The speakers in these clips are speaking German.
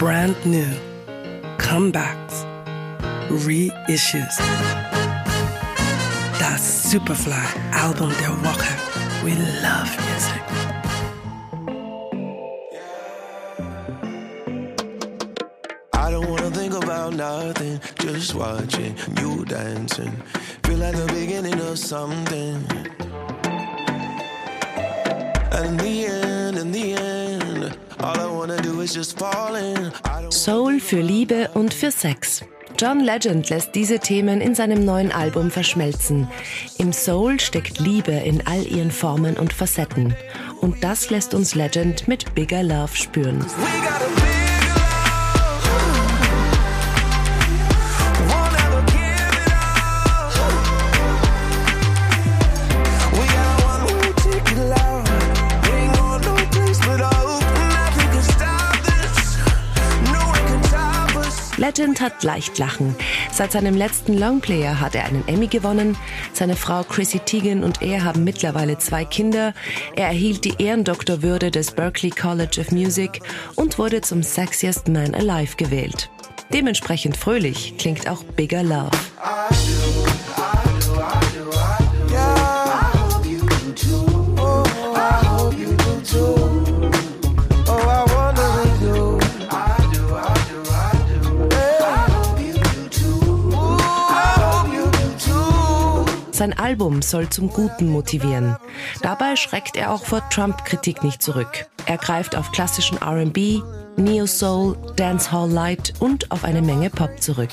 brand new, comebacks, reissues. Das Superfly-Album der Woche. We love music. I don't wanna think about nothing, just watching you dancing. Feel like the beginning of something. And in the end, in the end, all I wanna Soul für Liebe und für Sex. John Legend lässt diese Themen in seinem neuen Album verschmelzen. Im Soul steckt Liebe in all ihren Formen und Facetten. Und das lässt uns Legend mit Bigger Love spüren. Legend hat leicht lachen. Seit seinem letzten Longplayer hat er einen Emmy gewonnen. Seine Frau Chrissy Teigen und er haben mittlerweile zwei Kinder. Er erhielt die Ehrendoktorwürde des Berklee College of Music und wurde zum Sexiest Man Alive gewählt. Dementsprechend fröhlich klingt auch Bigger Love. Sein Album soll zum Guten motivieren. Dabei schreckt er auch vor Trump-Kritik nicht zurück. Er greift auf klassischen RB, Neo Soul, Dancehall Light und auf eine Menge Pop zurück.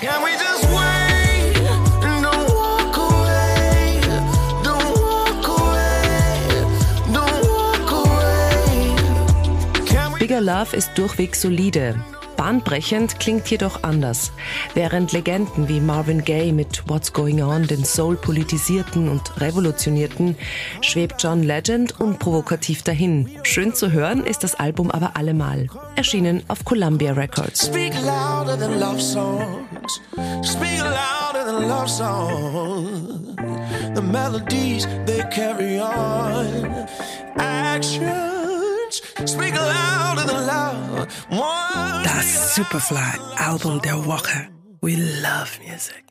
Bigger Love ist durchweg solide. Bahnbrechend klingt jedoch anders. Während Legenden wie Marvin Gaye mit What's Going On den Soul politisierten und revolutionierten, schwebt John Legend unprovokativ dahin. Schön zu hören ist das Album aber allemal. Erschienen auf Columbia Records. speak louder than love songs? Speak louder than love songs. The melodies they carry on. Actions Das Superfly-Album der Woche. We love music.